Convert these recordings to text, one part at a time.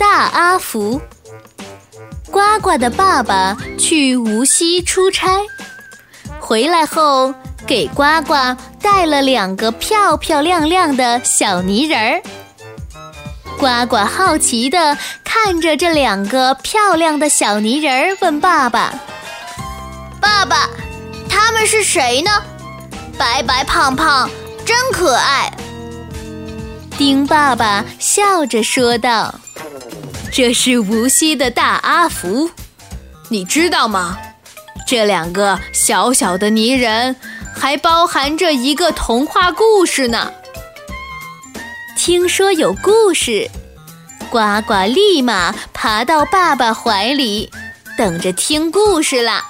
大阿福。呱呱的爸爸去无锡出差，回来后给呱呱带了两个漂漂亮亮的小泥人儿。呱呱好奇地看着这两个漂亮的小泥人儿，问爸爸：“爸爸，他们是谁呢？白白胖胖，真可爱。”丁爸爸笑着说道：“这是无锡的大阿福，你知道吗？这两个小小的泥人还包含着一个童话故事呢。”听说有故事，呱呱立马爬到爸爸怀里，等着听故事啦。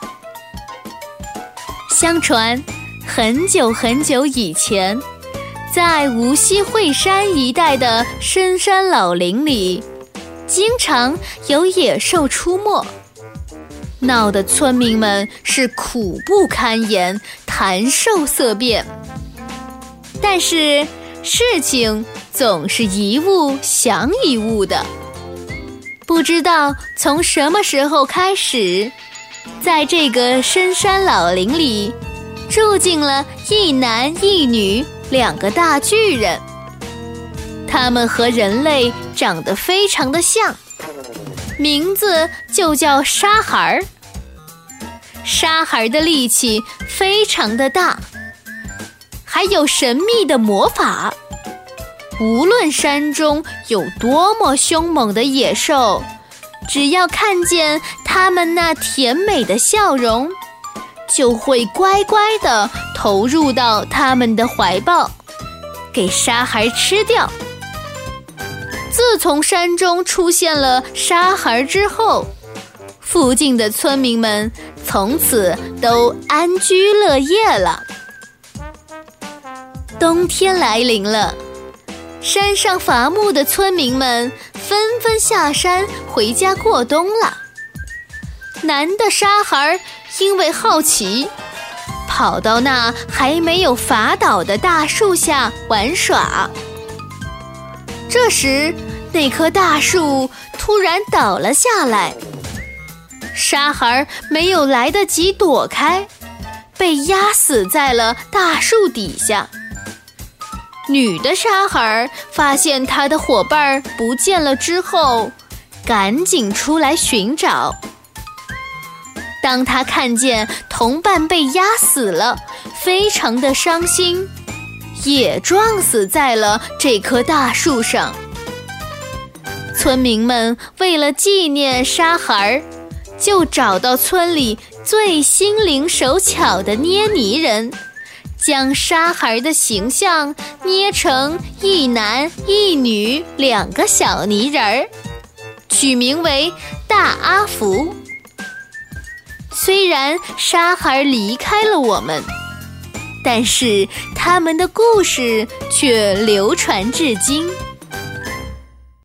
相传，很久很久以前，在无锡惠山一带的深山老林里，经常有野兽出没，闹得村民们是苦不堪言，谈兽色变。但是事情。总是一物降一物的，不知道从什么时候开始，在这个深山老林里，住进了一男一女两个大巨人。他们和人类长得非常的像，名字就叫沙孩儿。沙孩儿的力气非常的大，还有神秘的魔法。无论山中有多么凶猛的野兽，只要看见他们那甜美的笑容，就会乖乖地投入到他们的怀抱，给沙孩吃掉。自从山中出现了沙孩之后，附近的村民们从此都安居乐业了。冬天来临了。山上伐木的村民们纷纷下山回家过冬了。男的沙孩因为好奇，跑到那还没有伐倒的大树下玩耍。这时，那棵大树突然倒了下来，沙孩没有来得及躲开，被压死在了大树底下。女的沙孩发现她的伙伴不见了之后，赶紧出来寻找。当她看见同伴被压死了，非常的伤心，也撞死在了这棵大树上。村民们为了纪念沙孩儿，就找到村里最心灵手巧的捏泥人。将沙孩儿的形象捏成一男一女两个小泥人儿，取名为大阿福。虽然沙孩儿离开了我们，但是他们的故事却流传至今。